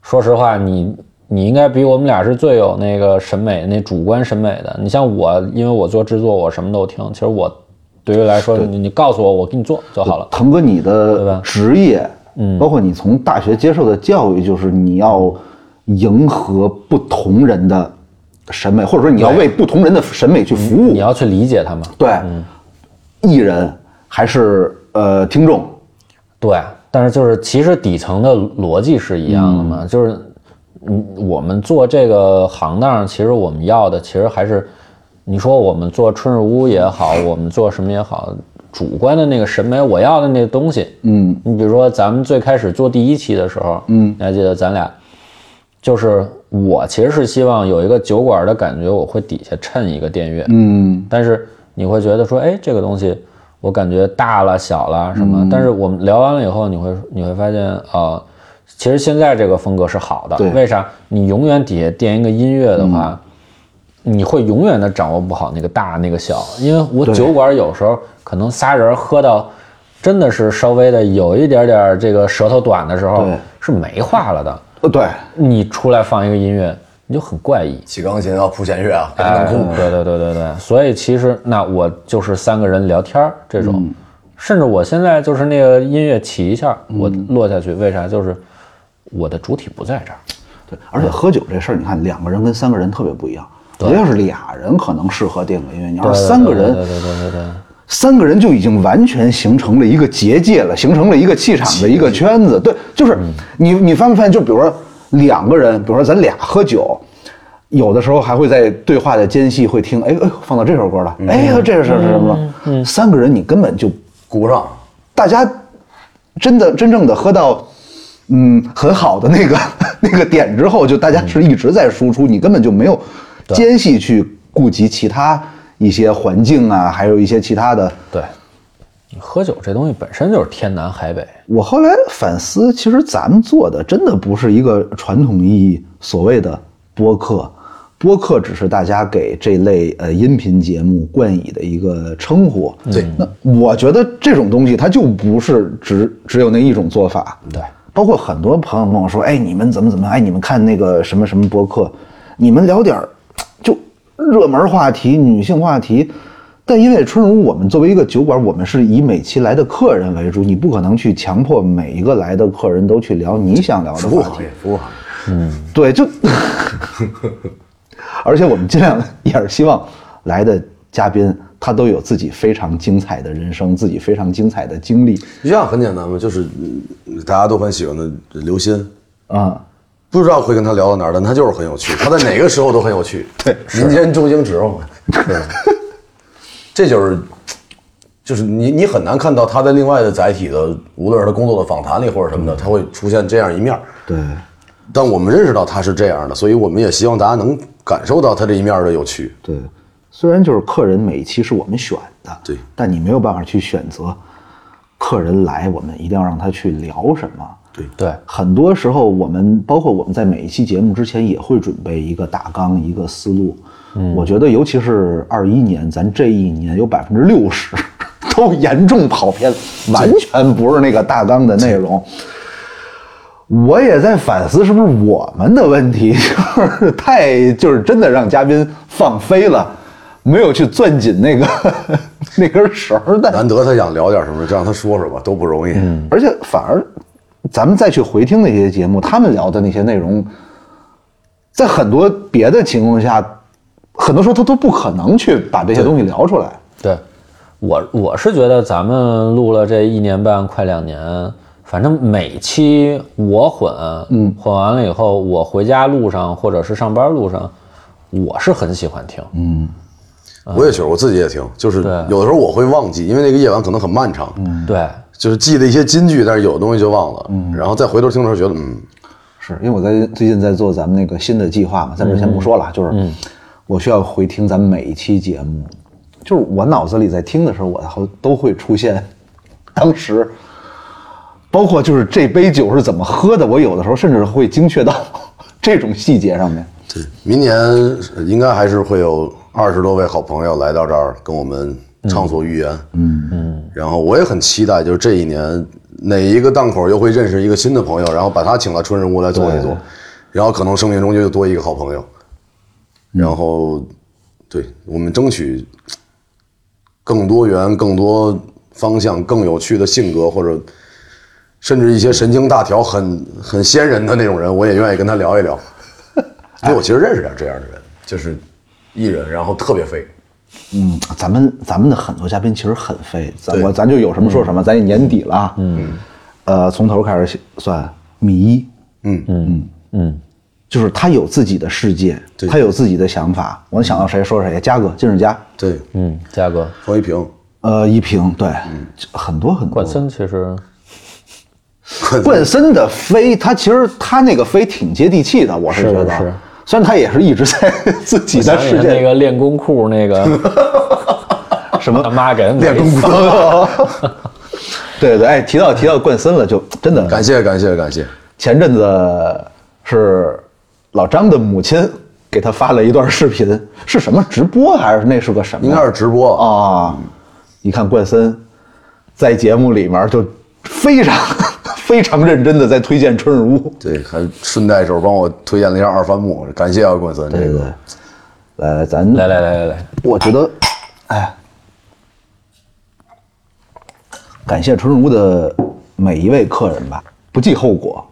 S4: 说实话，你你应该比我们俩是最有那个审美、那主观审美的。你像我，因为我做制作，我什么都听。其实我对于来说，你你告诉我，我给你做就好了。
S2: 腾哥，你的职业，嗯，包括你从大学接受的教育，就是你要迎合不同人的审美，或者说你要为不同人的审美去服务。
S4: 你要去理解他们。
S2: 对，艺人还是呃听众，
S4: 对，但是就是其实底层的逻辑是一样的嘛，就是嗯，我们做这个行当，其实我们要的其实还是，你说我们做春日屋也好，我们做什么也好，主观的那个审美，我要的那个东西，嗯，你比如说咱们最开始做第一期的时候，嗯，你还记得咱俩，就是我其实是希望有一个酒馆的感觉，我会底下衬一个电乐，
S2: 嗯，
S4: 但是你会觉得说，哎，这个东西我感觉大了、小了什么。但是我们聊完了以后，你会你会发现，呃，其实现在这个风格是好的。
S2: 对
S4: 为啥？你永远底下垫一个音乐的话，你会永远的掌握不好那个大那个小，因为我酒馆有时候可能仨人喝到。真的是稍微的有一点点这个舌头短的时候，是没话了的。
S2: 呃对，
S4: 你出来放一个音乐，你就很怪异。
S3: 起钢琴啊，谱弦乐啊，
S4: 哎，对对对对对，所以其实那我就是三个人聊天儿这种，甚至我现在就是那个音乐起一下，我落下去，为啥？就是我的主体不在这儿。
S2: 对，而且喝酒这事儿，你看两个人跟三个人特别不一样。你要是俩人可能适合电个音乐，你要是三个人，
S4: 对对对对对对，
S2: 三个人就已经完全形成了一个结界了，形成了一个气场的一个圈子。对，就是你你发没发现？就比如说两个人，比如说咱俩喝酒，有的时候还会在对话的间隙会听，哎哎，放到这首歌了，哎，这是是什么了？三个人你根本就
S3: 顾不上。
S2: 大家真的真正的喝到嗯很好的那个 那个点之后，就大家是一直在输出，你根本就没有间隙去顾及其他一些环境啊，还有一些其他的。
S4: 对，喝酒这东西本身就是天南海北，
S2: 我后来反思，其实咱们做的真的不是一个传统意义所谓的播客，播客只是大家给这类呃音频节目冠以的一个称呼。
S3: 对
S2: 那我觉得这种东西它就不是只只有那一种做法。
S4: 对，
S2: 包括很多朋友跟我说，哎，你们怎么怎么，哎，你们看那个什么什么播客，你们聊点儿就热门话题、女性话题。但因为春如，我们作为一个酒馆，我们是以每期来的客人为主，你不可能去强迫每一个来的客人都去聊你想聊的话题
S3: 服务行业。，服务行业。
S2: 对，就，而且我们尽量也是希望来的嘉宾他都有自己非常精彩的人生，自己非常精彩的经历
S3: 这样很简单嘛，就是嗯大家都很喜欢的刘鑫，
S2: 啊。
S3: 不知道会跟他聊到哪儿，但他就是很有趣，他在哪个时候都很有趣。
S2: 对
S3: 民间周星驰嘛，对，这就是，就是你你很难看到他在另外的载体的，无论是他工作的访谈里或者什么的，他会出现这样一面儿。
S2: 对，
S3: 但我们认识到他是这样的，所以我们也希望大家能感受到他这一面的有趣。
S2: 对，虽然就是客人每一期是我们选的，
S3: 对
S2: 但你没有办法去选择客人来，我们一定要让他去聊什么。
S3: 对
S4: 对，
S2: 很多时候，我们包括我们在每一期节目之前也会准备一个大纲、一个思路。嗯，我觉得尤其是二一年，咱这一年有百分之六十 都严重跑偏，完全不是那个大纲的内容。我也在反思，是不是我们的问题，就是太就是真的让嘉宾放飞了，没有去攥紧那个 那根绳儿带。
S3: 难得他想聊点什么，就让他说说吧，都不容易。
S2: 而且反而，咱们再去回听那些节目，他们聊的那些内容，在很多别的情况下，很多时候他都不可能去把这些东西聊出来。
S4: 对，我我是觉得咱们录了这一年半快两年，反正每期我混，嗯，混完了以后，我回家路上或者是上班路上，我是很喜欢听，嗯，
S3: 我也觉得我自己也听，就是
S4: 对。
S3: 有的时候我会忘记，因为那个夜晚可能很漫长，嗯
S4: 对，
S3: 就是记得一些金句，但是有的东西就忘了，嗯。然后再回头听的时候觉得，嗯，
S2: 是因为我在最近在做咱们那个新的计划嘛，咱这先不说了，就是我需要回听咱们每一期节目，就是我脑子里在听的时候，我好都会出现当时，包括就是这杯酒是怎么喝的，我有的时候甚至会精确到 这种细节上面。
S3: 对，明年应该还是会有二十多位好朋友来到这儿跟我们畅所欲言。嗯嗯。然后我也很期待，就是这一年哪一个档口又会认识一个新的朋友，然后把他请到春日屋来坐一坐，然后可能生命中就多一个好朋友。然后，对我们争取更多元、更多方向、更有趣的性格，或者甚至一些神经大条、很很仙人的那种人，我也愿意跟他聊一聊。因为我其实认识点这样的人，就是艺人，然后特别飞。
S2: 嗯，咱们咱们的很多嘉宾其实很飞，咱我咱就有什么说什么，咱也年底了啊，嗯，呃，从头开始算，米一，
S3: 嗯。
S2: 嗯。
S4: 嗯。
S2: 嗯，就是他有自己的世界，
S3: 对。
S2: 他有自己的想法。我能想到谁说谁，嘉哥，金世佳，
S3: 对，
S4: 嗯，嘉哥，
S3: 冯一平，
S2: 呃，一平，对，很多很多。
S4: 冠森其实
S2: 冠森。的飞，他其实他那个飞挺接地气的，我是
S4: 是
S2: 觉得，
S4: 是
S2: 虽然他也是一直在自己的世界
S4: 那个练功裤那个
S2: 什么？
S4: 他妈给人
S3: 练功
S4: 裤，
S2: 对对对，哎，提到提到冠森了，就真的。
S3: 感谢感谢感谢。
S2: 前阵子是老张的母亲给他发了一段视频，是什么直播还是那是个什么？
S3: 应该是直播。啊，
S2: 啊，一看冠森在节目里面就非常非常认真的在推荐春日屋。
S3: 对，还顺带手帮我推荐了一下二番木，感谢啊，冠森，这个。
S2: 来来，咱
S4: 来来来来。来，
S2: 我觉得，哎，感谢春日屋的每一位客人吧，不计后果，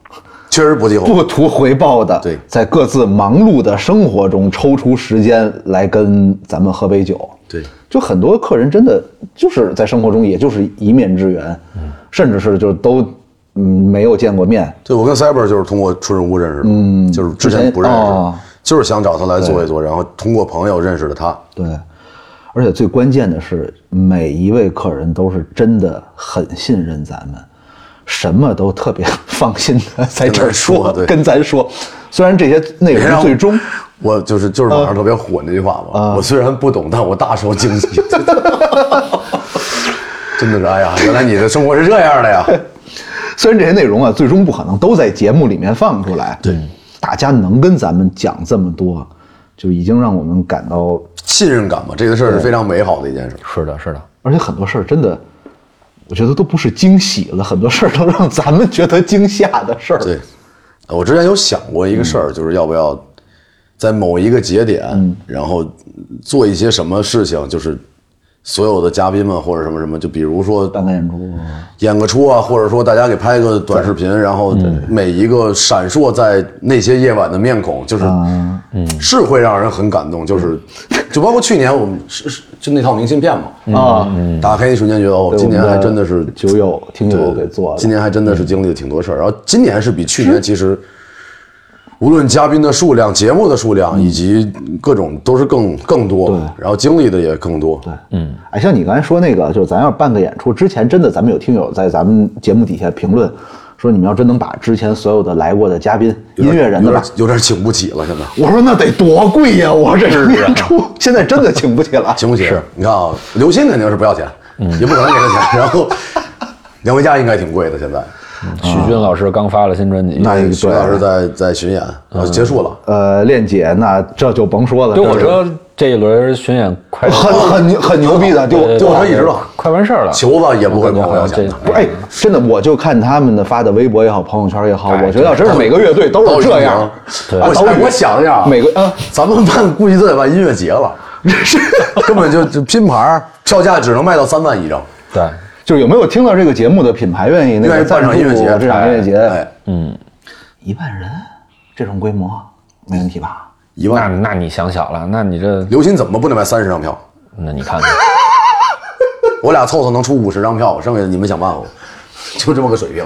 S3: 确实不计后果。
S2: 不图回报的，
S3: 对。
S2: 在各自忙碌的生活中抽出时间来跟咱们喝杯酒。
S3: 对，
S2: 就很多客人真的就是在生活中也就是一面之缘，嗯。甚至是就都嗯没有见过面，
S3: 对我跟 Cyber 就是通过春日屋认识的，嗯，就是之前不认识，
S2: 哦
S3: 就是想找他来做一做，然后通过朋友认识的他。
S2: 对，而且最关键的是，每一位客人都是真的很信任咱们，什么都特别 放心的在这儿
S3: 跟说
S2: 说，
S3: 对
S2: 跟咱说。虽然这些内容最终
S3: 我就是就是网上特别火那句话嘛，我虽然不懂，但我大受惊喜。真的是，哎呀，原来你的生活是这样的呀！
S2: 虽然这些内容啊，最终不可能都在节目里面放出来，对，大家能跟咱们讲这么多，就已经让我们感到，
S3: 信任感嘛，这个事儿是非常美好的一件事。
S4: 是的，是的，
S2: 而且很多事儿真的，我觉得都不是惊喜了，很多事儿都让咱们觉得惊吓的事儿。
S3: 对，我之前有想过一个事儿，就是要不要在某一个节点，然后做一些什么事情，就是所有的嘉宾们或者什么什么，就比如说
S2: 办个演出，
S3: 演个出啊，或者说大家给拍个短视频，然后每一个闪烁在那些夜晚的面孔，就是，嗯，是会让人很感动，就是，就包括去年我们是是就那套明信片嘛，
S2: 啊，
S3: 打开一瞬间觉得哦，今年还真的是
S2: 酒友听友给做的，
S3: 今年还真的是经历了挺多事儿，然后今年是比去年其实。无论嘉宾的数量、节目的数量，以及各种都是更更多，
S2: 对
S3: 然后经历的也更多，对，
S2: 嗯，哎，像你刚才说那个，就是咱要办个演出之前，真的咱们有听友在咱们节目底下评论说，你们要真能把之前所有的来过的嘉宾、音乐人的吧
S3: 有点，请不起了，现在
S2: 我说那得多贵呀！我说这是演出，现在真的请不起了。
S3: 请不起。是你看啊，刘鑫肯定是不要钱，也不可能给他钱。然后 梁维嘉应该挺贵的，现在。
S4: 许军老师刚发了新专辑，
S2: 那
S3: 许老师在在巡演，结束了。
S2: 呃，恋姐那这就甭说了，
S4: 对，我说这一轮巡演快
S2: 很很牛很牛逼的，就
S3: 对，
S2: 就
S3: 我说一直了，
S4: 快完事儿了，
S3: 球子也不会跟我要钱的。
S2: 不是哎，真的，我就看他们的发的微博也好，朋友圈也好，
S4: 哎
S2: 我觉得真是每个乐队都是这样。
S3: 我我想一下，
S2: 每个啊，
S3: 咱们办估计都得办音乐节了，根本就就拼盘，票价只能卖到三万一张。
S4: 对，
S2: 就是有没有听到这个节目的品牌愿意那
S3: 愿意
S2: 个赞助
S3: 音乐节
S2: 这场音乐节？
S3: 哎，
S2: 一万人这种规模没问题吧？
S4: 那
S3: 一万。
S4: 那那你想小了，那你这
S3: 刘鑫怎么不能卖三十张票？
S4: 那你看看，
S3: 我俩凑凑能出五十张票，剩下的你们想办法，就这么个水平。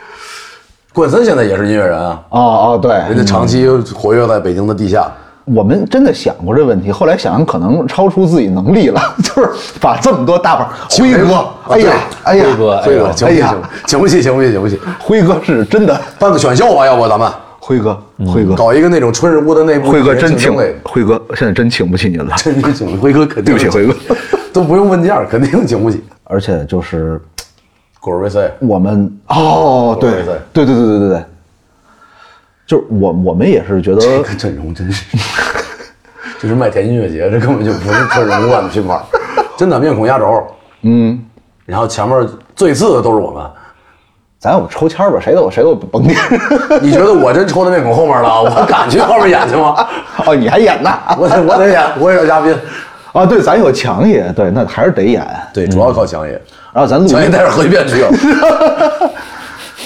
S3: 冠森现在也是音乐人啊，
S2: 哦哦，对，
S3: 人家长期活跃在北京的地下。
S2: 我们真的想过这问题，后来想想可能超出自己能力了，就是把这么多大板，辉哥，哎呀，哎呀，
S4: 辉哥，哎
S3: 呀，
S2: 行不
S3: 行？不起？行不起？行不起？
S2: 辉哥是真的
S3: 办个选秀吧？要不咱们
S2: 辉哥，辉哥
S3: 搞一个那种春日屋的内部
S2: 辉哥真请，辉哥现在真请不起您了，
S3: 真请辉哥肯定
S2: 对不起辉哥，
S3: 都不用问价，肯定请不起。
S2: 而且就是，
S3: 果瑞赛，
S2: 我们哦，对
S3: 对对
S2: 对对对对。就是我我们也是觉得
S3: 这个阵容真是，就是麦田音乐节，这根本就不是春日屋办的拼盘，真的面孔压轴，
S2: 嗯，
S3: 然后前面最次的都是我们。
S2: 咱我们抽签儿吧，谁都谁都甭点。
S3: 你觉得我真抽到面孔后面了？我敢去后面演去吗？
S2: 哦，你还演呢？
S3: 我得我得演，我也是嘉宾。
S2: 啊，对，咱有强爷，对，那还是得演。
S3: 对，主要靠强爷，
S2: 然后咱录
S3: 强爷带着核聚变去了。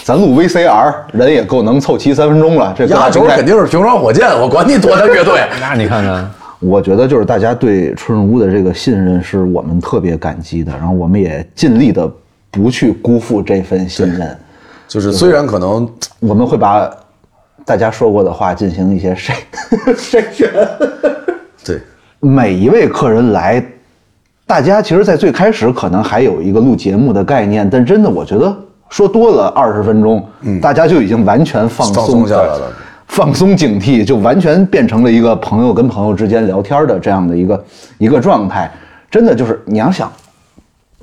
S2: 咱录 VCR，人也够能凑齐三分钟了。这
S3: 压轴肯定是平川火箭，我管你多大乐队。
S4: 那你看看，
S2: 我觉得就是大家对春日屋的这个信任是我们特别感激的，然后我们也尽力的不去辜负这份信任，
S3: 就是虽然可能
S2: 我们会把大家说过的话进行一些筛 筛选。
S3: 对
S2: 每一位客人来，大家其实，在最开始可能还有一个录节目的概念，但真的，我觉得说多了二十分钟，大家就已经完全放
S3: 放
S2: 松
S3: 松下来了。
S2: 放松警惕，就完全变成了一个朋友跟朋友之间聊天的这样的一个一个状态。真的就是你要想，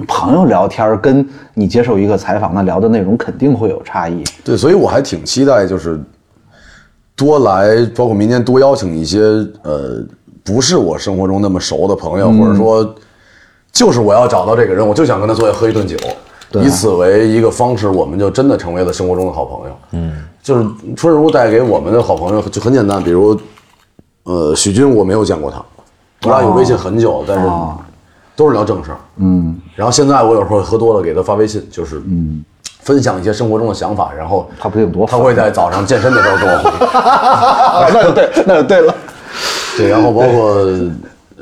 S2: 朋友聊天跟你接受一个采访，那聊的内容肯定会有差异。
S3: 对，所以我还挺期待，就是多来，包括明年多邀请一些呃，不是我生活中那么熟的朋友，或者说就是我要找到这个人，我就想跟他坐下喝一顿酒，以此为一个方式，我们就真的成为了生活中的好朋友。嗯，就是春日屋带给我们的好朋友就很简单，比如呃许军，我没有见过他，我俩有微信很久，但是都是聊正事儿。嗯，然后现在我有时候喝多了给他发微信，就是嗯。分享一些生活中的想法，然后
S2: 他不定多
S3: 他会在早上健身的时候跟我回。
S2: 那就对，那就对了。
S3: 对，然后包括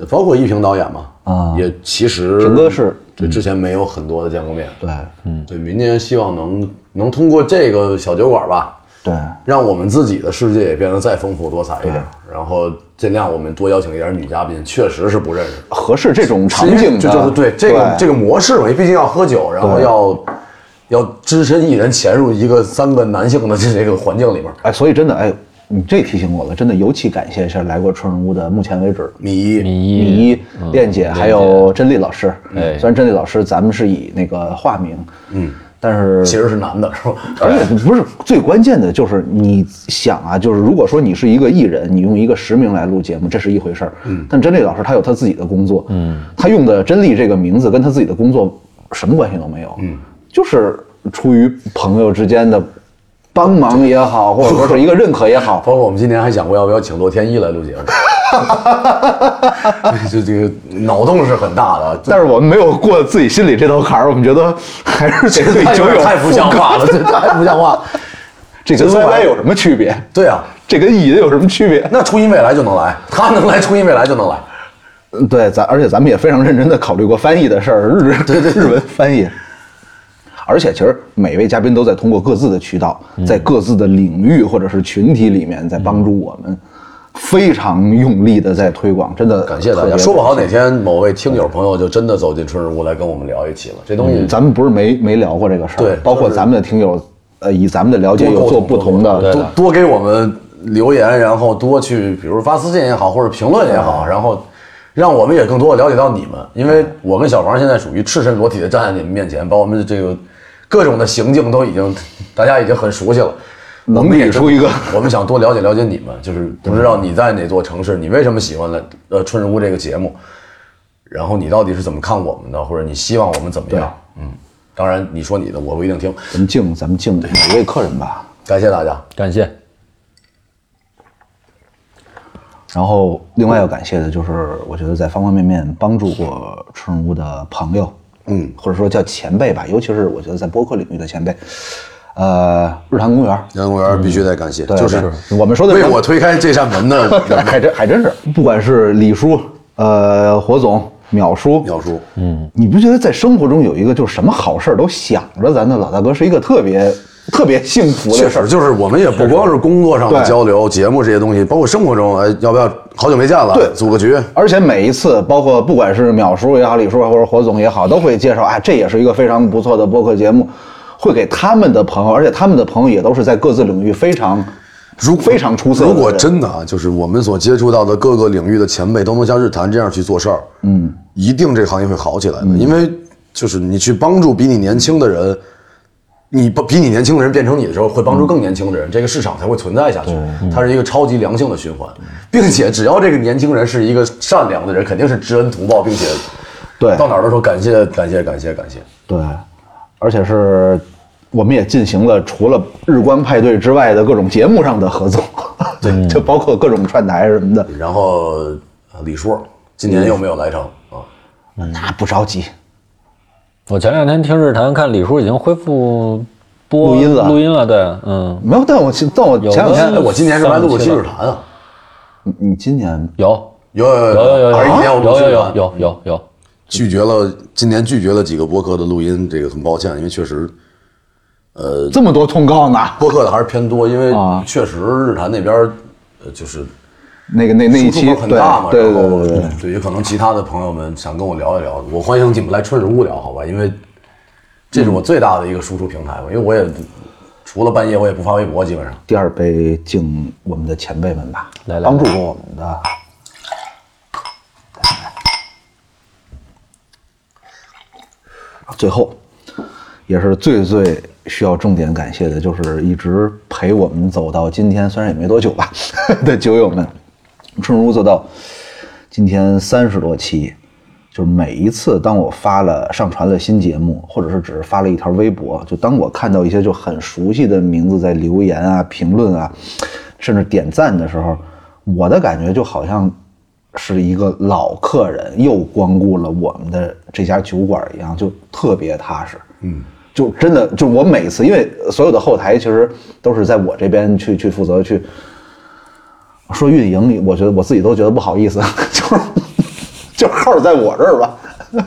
S3: 包括一平导演嘛，啊，也其实
S2: 平哥是
S3: 对之前没有很多的见过面，
S2: 对，
S3: 嗯，对，明年希望能能通过这个小酒馆吧，
S2: 对，
S3: 让我们自己的世界也变得再丰富多彩一点，然后尽量我们多邀请一点女嘉宾，确实是不认识，
S2: 合适这种场景的，
S3: 就就是对这个
S2: 对
S3: 这个模式嘛，因为毕竟要喝酒，然后要要只身一人潜入一个三个男性的这这个环境里面，
S2: 哎，所以真的，哎，你这提醒我了，真的尤其感谢一下来过春日屋的，目前为止
S3: 米一，
S4: 米
S2: 米
S4: 一
S2: 一、恋姐还有甄丽老师。
S4: 哎
S2: 虽然甄丽老师咱们是以那个化名，嗯，但是
S3: 其实是男的，是吧？
S2: 而且不是最关键的，就是你想啊，就是如果说你是一个艺人，你用一个实名来录节目，这是一回事儿。嗯，但甄丽老师他有他自己的工作，嗯，他用的甄丽这个名字跟他自己的工作什么关系都没有，嗯，就是出于朋友之间的帮忙也好，或者 说是一个认可也好，
S3: 包括我们今年还想过要不要请洛天依来录节目，这这个脑洞是很大的，
S2: 但是我们没有过自己心里这道坎儿，我们觉得还是得对酒友
S3: 太不像话了，这太不像话。
S2: 这跟
S3: 这
S2: YY 有什么区别？
S3: 对啊，
S2: 这跟乙有什么区别？
S3: 那初音未来就能来，他能来，初音未来就能来。
S2: 嗯对，咱而且咱们也非常认真的考虑过翻译的事儿，日对对日文翻译。而且其实每位嘉宾都在通过各自的渠道，在各自的领域或者是群体里面，在帮助我们，非常用力的在推广，真的
S3: 感谢大家。说不好哪天某位听友朋友就真的走进春日屋来跟我们聊一起了，这东西
S2: 嗯咱们不是没没聊过这个事儿，
S3: 对
S2: 包括咱们的听友，呃，以咱们的了解有做不同的，
S3: 多多给我们留言，然后多去，比如发私信也好，或者评论也好，然后让我们也更多的了解到你们，因为我跟小王现在属于赤身裸体的站在你们面前，把我们的这个各种的行径都已经 大家已经很熟悉了。
S2: 能
S3: 我们也
S2: 出一个
S3: 我们想多了解了解你们，就是不知道你在哪座城市，你为什么喜欢了呃春日屋这个节目，然后你到底是怎么看我们的，或者你希望我们怎么样？嗯，当然你说你的，我不一定听。
S2: 咱们敬咱们敬每位客人吧。
S3: 感谢大家，
S4: 感谢。
S2: 然后另外要感谢的就是，我觉得在方方面面帮助过春日屋的朋友，嗯，或者说叫前辈吧，尤其是我觉得在播客领域的前辈，呃，日坛公园，
S3: 日坛公园必须得感谢，
S2: 对
S3: 就是
S2: 我们说的是
S3: 为我推开这扇门的
S2: 还 真还真是，不管是李叔、呃火总、淼叔、
S3: 淼叔，
S2: 嗯，你不觉得在生活中有一个就是什么好事儿都想着咱的老大哥，是一个特别特别幸福的事儿
S3: 确实，？就是我们也不光是工作上的交流、节目这些东西，包括生活中，哎，要不要好久没见了，
S2: 对
S3: 组个局，
S2: 而且每一次，包括不管是淼叔也好，李叔或者火总也好，都会介绍，哎，这也是一个非常不错的播客节目，会给他们的朋友，而且他们的朋友也都是在各自领域非常
S3: 如
S2: 非常出色的。
S3: 如果真的啊，就是我们所接触到的各个领域的前辈都能像日坛这样去做事儿，嗯，一定这个行业会好起来的。因为就是你去帮助比你年轻的人，你不比你年轻的人变成你的时候，会帮助更年轻的人，这个市场才会存在下去。它是一个超级良性的循环，并且只要这个年轻人是一个善良的人，肯定是知恩图报，并且
S2: 对
S3: 到哪儿都说感谢感谢感谢感谢。
S2: 对，而且是我们也进行了除了日光派对之外的各种节目上的合作，对，就包括各种串台什么的，
S3: 然后呃李叔今年又没有来成啊，
S2: 那不着急。
S4: 我前两天听日坛，看李叔已经恢复播
S2: 录音了
S4: 录音了，对，嗯，
S2: 没有，但我但我
S4: 有
S2: 前两天
S3: 我今年是来录过
S4: 三期了
S3: 七日谈啊？
S2: 你你今年
S4: 有。
S3: 有有
S4: 有有有有
S3: 二一年我录
S4: 有有有有有有，
S3: 拒绝了，今年拒绝了几个播客的录音，这个很抱歉，因为确实呃
S2: 这么多通告呢，
S3: 播客的还是偏多，因为
S2: 啊。
S3: 确实日坛那边儿呃就是
S2: 那个那那一期
S3: 很大嘛，
S2: 对对
S3: 然后
S2: 对对对，
S3: 对于可能其他的朋友们想跟我聊一聊，我欢迎你们来春日屋聊，好吧？因为这是我最大的一个输出平台嘛，因为我也除了半夜我也不发微博，基本上。
S2: 第二杯敬我们的前辈们吧，
S4: 来来
S2: 帮助过我们的。最后，也是最最需要重点感谢的，就是一直陪我们走到今天，虽然也没多久吧 的酒友们，春如做到今天三十多期，就是每一次当我发了上传了新节目，或者是只是发了一条微博，就当我看到一些就很熟悉的名字在留言啊、评论啊，甚至点赞的时候，我的感觉就好像是一个老客人又光顾了我们的这家酒馆一样，就特别踏实。嗯，就真的就我每次，因为所有的后台其实都是在我这边去去负责去说运营，我觉得我自己都觉得不好意思，就是 就号在我这儿吧。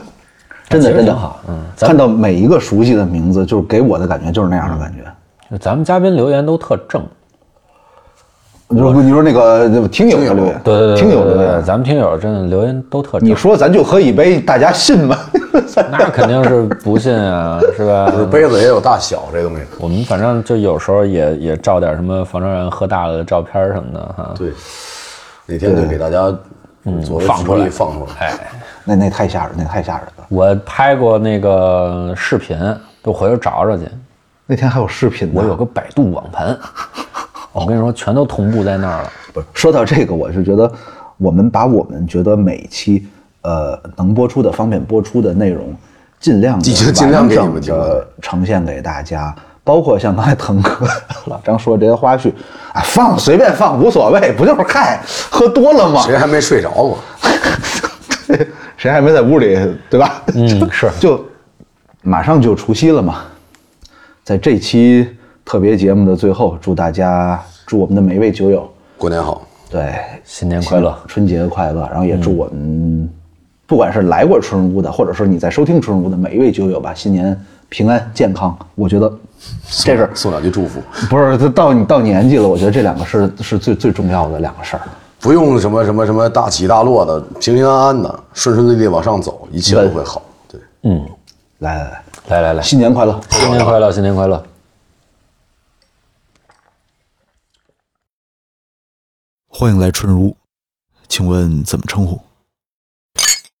S2: 真的真的
S4: 好嗯
S2: 看到每一个熟悉的名字，就是给我的感觉就是那样的感觉。
S4: 就咱们嘉宾留言都特正，
S2: 你说你说那个听友的留言，
S4: 对对对，
S2: 听友
S4: 对对，
S2: 留言，
S4: 咱们听友真的留言都特
S2: 你，说咱就喝一杯，大家信吗？
S4: 那肯定是不信啊，是吧？
S3: 杯子也有大小这东西。
S4: 我们反正就有时候也也照点什么房山人喝大了的照片什么的哈。
S3: 对，哪天就给大家作为
S4: 放出来
S3: 放出来。
S4: 哎，
S2: 那那太吓人，那太吓人了。
S4: 我拍过那个视频，就回头找找去。
S2: 那天还有视频呢，
S4: 我有个百度网盘，我跟你说，全都同步在那儿了。
S2: 不是说到这个，我是觉得我们把我们觉得每期呃能播出的、方便播出的内容，尽量的
S3: 尽尽量
S2: 的呈现给大家。包括像刚才腾哥、老张说的这些花絮，啊，放随便放无所谓，不就是嗨喝多了吗？
S3: 谁还没睡着过？
S2: 谁还没在屋里，对吧？
S4: 嗯，是
S2: 就马上就除夕了嘛，在这期特别节目的最后，祝大家祝我们的每一位酒友
S3: 过年好，
S2: 对
S4: 新年快乐！
S2: 春节快乐，然后也祝我们，不管是来过春日屋的，或者说你在收听春屋的每一位酒友吧，新年平安健康。我觉得这是
S3: 送两句祝福，
S2: 不是这到你到年纪了，我觉得这两个是是最最重要的两个事儿。
S3: 不用什么什么什么大起大落的，平平安安的，顺顺利利往上走，一切都会好。对，
S4: 嗯，
S2: 来来来，
S4: 来来来，
S2: 新年快乐！
S4: 新年快乐，新年快乐！
S1: 欢迎来春如，请问怎么称呼？